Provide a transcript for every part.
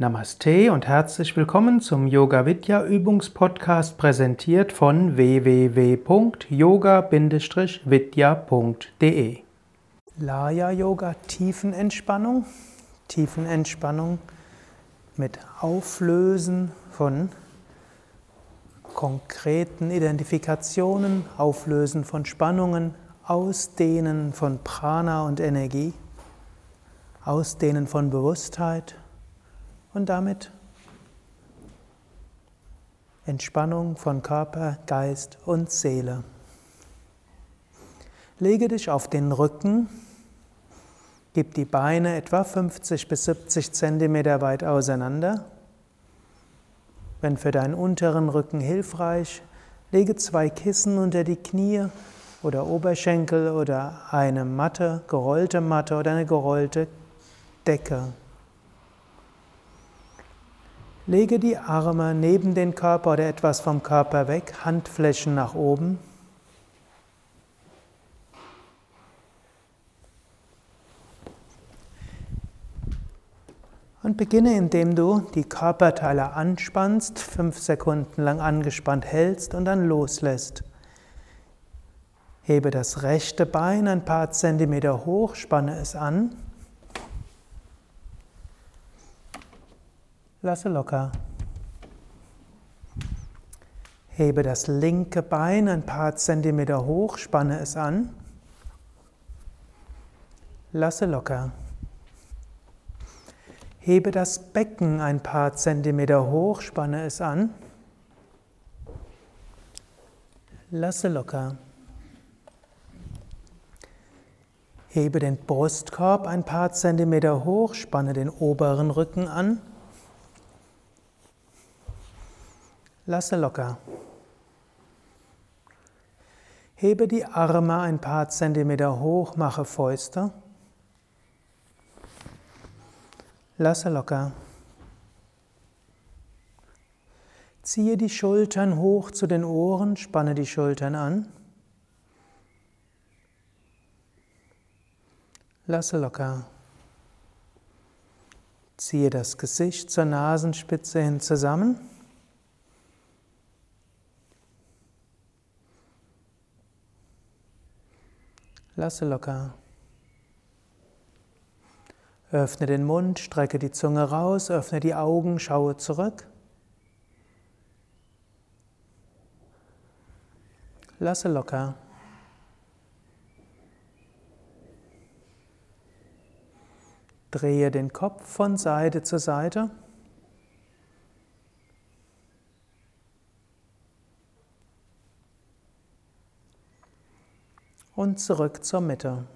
Namaste und herzlich willkommen zum Yoga Vidya Übungspodcast präsentiert von www.yoga-vidya.de. Laya Yoga Tiefenentspannung, Tiefenentspannung mit Auflösen von konkreten Identifikationen, Auflösen von Spannungen, Ausdehnen von Prana und Energie, Ausdehnen von Bewusstheit und damit Entspannung von Körper, Geist und Seele. Lege dich auf den Rücken, gib die Beine etwa 50 bis 70 Zentimeter weit auseinander. Wenn für deinen unteren Rücken hilfreich, lege zwei Kissen unter die Knie oder Oberschenkel oder eine Matte, gerollte Matte oder eine gerollte Decke. Lege die Arme neben den Körper oder etwas vom Körper weg, Handflächen nach oben. Und beginne, indem du die Körperteile anspannst, fünf Sekunden lang angespannt hältst und dann loslässt. Hebe das rechte Bein ein paar Zentimeter hoch, spanne es an. Lasse locker. Hebe das linke Bein ein paar Zentimeter hoch, spanne es an. Lasse locker. Hebe das Becken ein paar Zentimeter hoch, spanne es an. Lasse locker. Hebe den Brustkorb ein paar Zentimeter hoch, spanne den oberen Rücken an. Lasse locker. Hebe die Arme ein paar Zentimeter hoch, mache Fäuste. Lasse locker. Ziehe die Schultern hoch zu den Ohren, spanne die Schultern an. Lasse locker. Ziehe das Gesicht zur Nasenspitze hin zusammen. Lasse locker. Öffne den Mund, strecke die Zunge raus, öffne die Augen, schaue zurück. Lasse locker. Drehe den Kopf von Seite zu Seite. und zurück zur Mitte.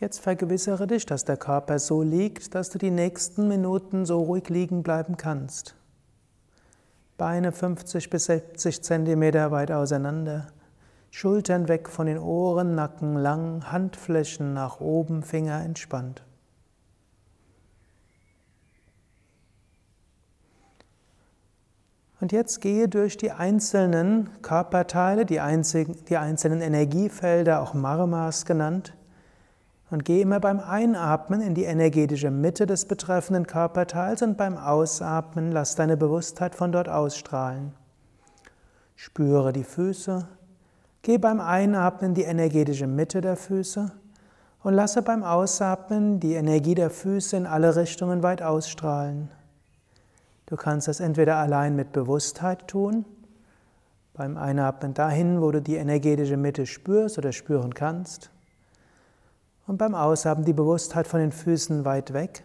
Jetzt vergewissere dich, dass der Körper so liegt, dass du die nächsten Minuten so ruhig liegen bleiben kannst. Beine 50 bis 60 Zentimeter weit auseinander, Schultern weg von den Ohren, Nacken lang, Handflächen nach oben, Finger entspannt. Und jetzt gehe durch die einzelnen Körperteile, die, einzigen, die einzelnen Energiefelder, auch Marmas genannt, und gehe immer beim Einatmen in die energetische Mitte des betreffenden Körperteils und beim Ausatmen lass deine Bewusstheit von dort ausstrahlen. Spüre die Füße, geh beim Einatmen in die energetische Mitte der Füße und lasse beim Ausatmen die Energie der Füße in alle Richtungen weit ausstrahlen. Du kannst das entweder allein mit Bewusstheit tun, beim Einatmen dahin, wo du die energetische Mitte spürst oder spüren kannst, und beim Ausatmen die Bewusstheit von den Füßen weit weg.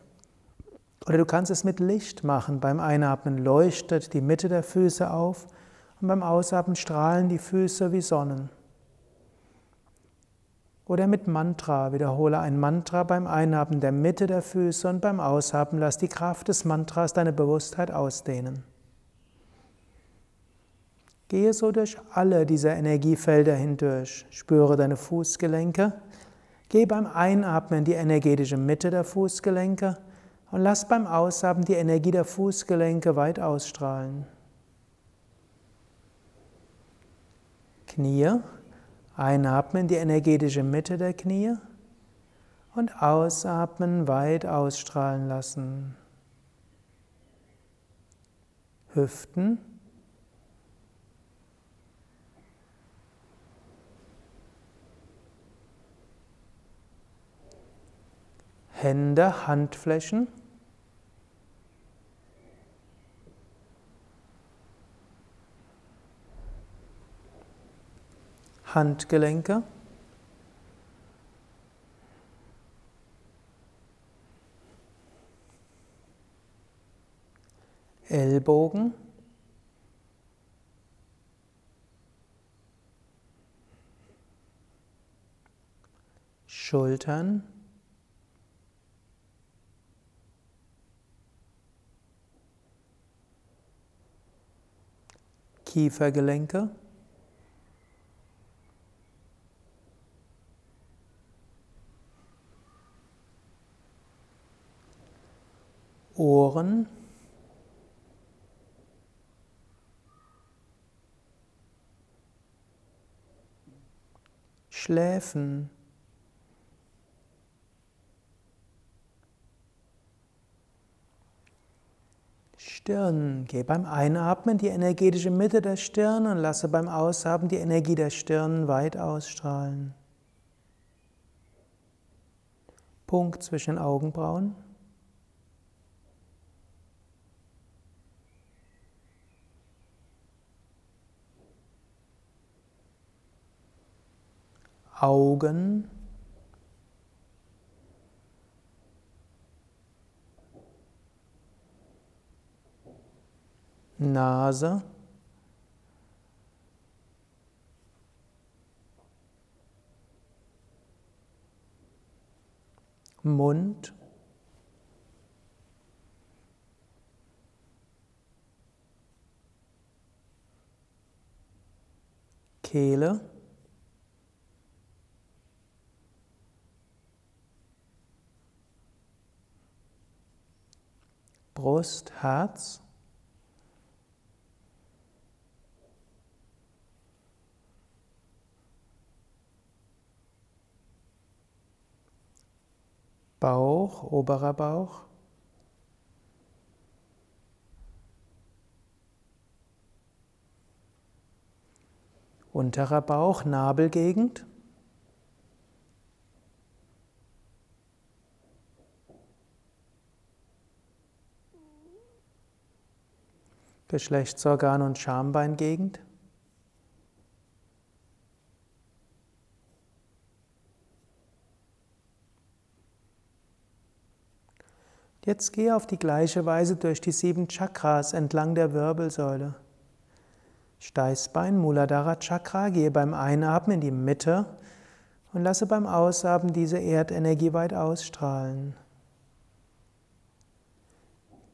Oder du kannst es mit Licht machen. Beim Einatmen leuchtet die Mitte der Füße auf und beim Ausatmen strahlen die Füße wie Sonnen. Oder mit Mantra. Wiederhole ein Mantra beim Einhaben der Mitte der Füße und beim Aushaben lass die Kraft des Mantras deine Bewusstheit ausdehnen. Gehe so durch alle dieser Energiefelder hindurch. Spüre deine Fußgelenke. Geh beim Einatmen die energetische Mitte der Fußgelenke und lass beim Aushaben die Energie der Fußgelenke weit ausstrahlen. Knie. Einatmen in die energetische Mitte der Knie und ausatmen, weit ausstrahlen lassen. Hüften. Hände, Handflächen. Handgelenke. Ellbogen. Schultern. Kiefergelenke. Ohren. Schläfen. Stirn. Geh beim Einatmen die energetische Mitte der Stirn und lasse beim Ausatmen die Energie der Stirn weit ausstrahlen. Punkt zwischen Augenbrauen. Augen. Nase. Mund. Kehle. Brust, Herz. Bauch, oberer Bauch. Unterer Bauch, Nabelgegend. Geschlechtsorgan und Schambeingegend. Jetzt gehe auf die gleiche Weise durch die sieben Chakras entlang der Wirbelsäule. Steißbein, Muladhara Chakra, gehe beim Einatmen in die Mitte und lasse beim Ausatmen diese Erdenergie weit ausstrahlen.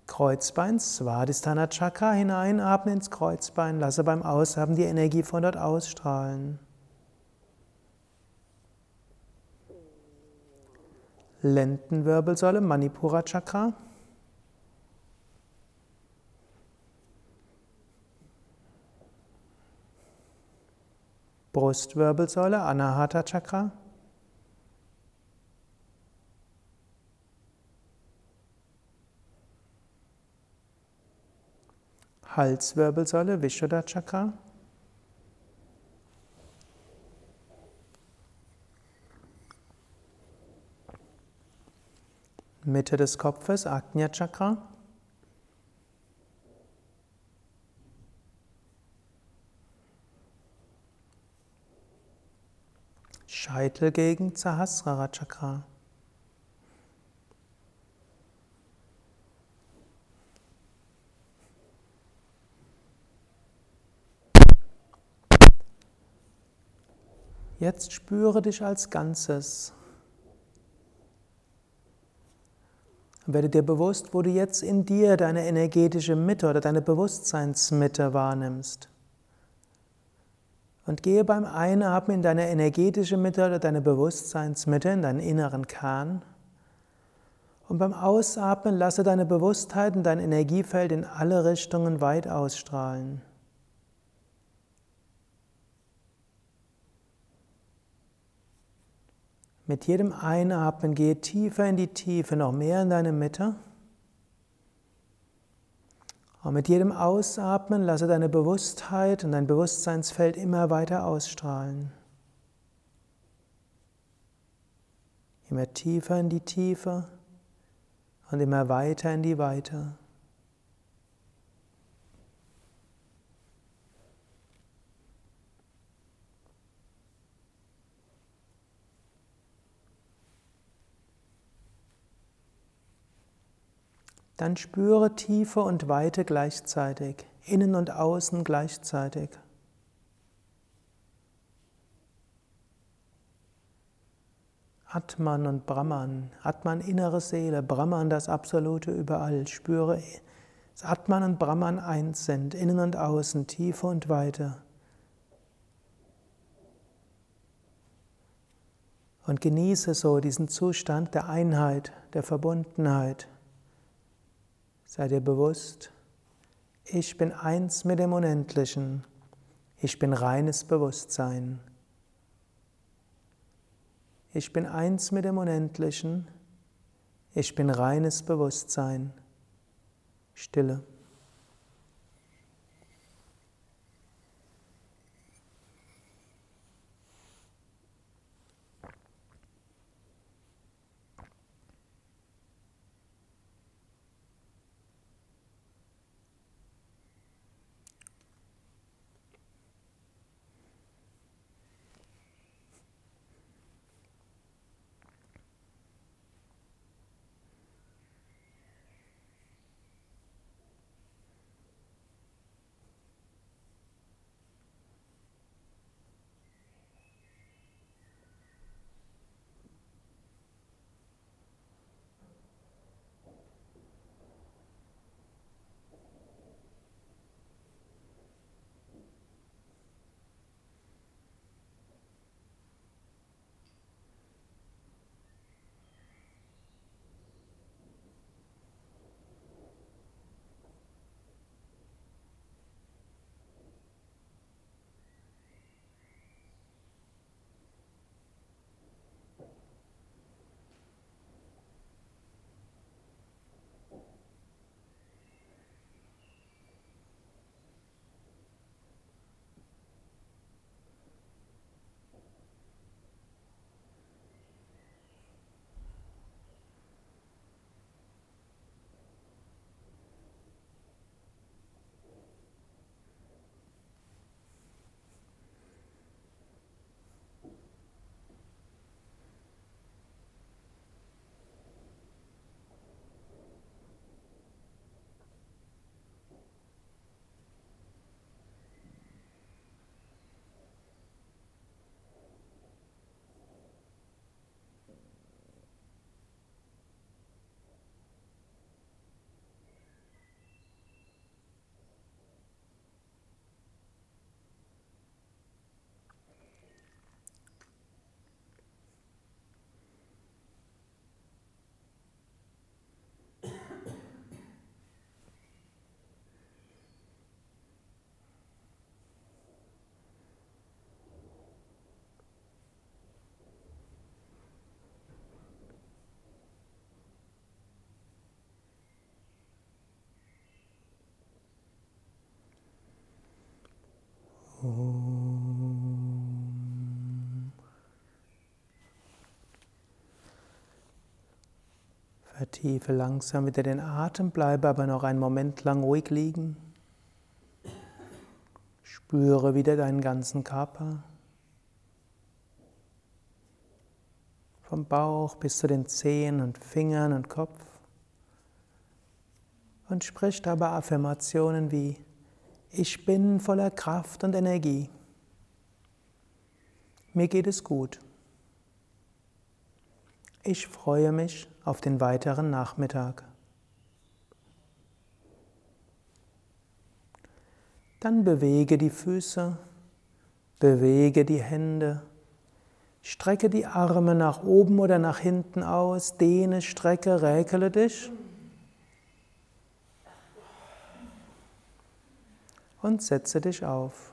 Kreuzbein, Svadhisthana Chakra, hineinatmen ins Kreuzbein, lasse beim Ausatmen die Energie von dort ausstrahlen. Lendenwirbelsäule, Manipura Chakra. Brustwirbelsäule, Anahata Chakra. Halswirbelsäule, Vishuddha Chakra. Mitte des Kopfes, Ajna Chakra. Scheitelgegend, Sahasrara Chakra. Jetzt spüre dich als Ganzes. Werde dir bewusst, wo du jetzt in dir deine energetische Mitte oder deine Bewusstseinsmitte wahrnimmst. Und gehe beim Einatmen in deine energetische Mitte oder deine Bewusstseinsmitte, in deinen inneren Kern. Und beim Ausatmen lasse deine Bewusstheit und dein Energiefeld in alle Richtungen weit ausstrahlen. Mit jedem Einatmen gehe tiefer in die Tiefe, noch mehr in deine Mitte. Und mit jedem Ausatmen lasse deine Bewusstheit und dein Bewusstseinsfeld immer weiter ausstrahlen. Immer tiefer in die Tiefe und immer weiter in die Weite. Dann spüre Tiefe und Weite gleichzeitig, innen und außen gleichzeitig. Atman und Brahman, Atman innere Seele, Brahman das Absolute überall. Spüre, dass Atman und Brahman eins sind, innen und außen, Tiefe und Weite. Und genieße so diesen Zustand der Einheit, der Verbundenheit. Sei dir bewusst, ich bin eins mit dem Unendlichen. Ich bin reines Bewusstsein. Ich bin eins mit dem Unendlichen. Ich bin reines Bewusstsein. Stille. Vertiefe langsam wieder den Atem, bleibe aber noch einen Moment lang ruhig liegen. Spüre wieder deinen ganzen Körper. Vom Bauch bis zu den Zehen und Fingern und Kopf. Und sprich dabei Affirmationen wie ich bin voller Kraft und Energie. Mir geht es gut. Ich freue mich auf den weiteren Nachmittag. Dann bewege die Füße, bewege die Hände, strecke die Arme nach oben oder nach hinten aus, dehne, strecke, räkele dich. und setze dich auf.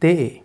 对。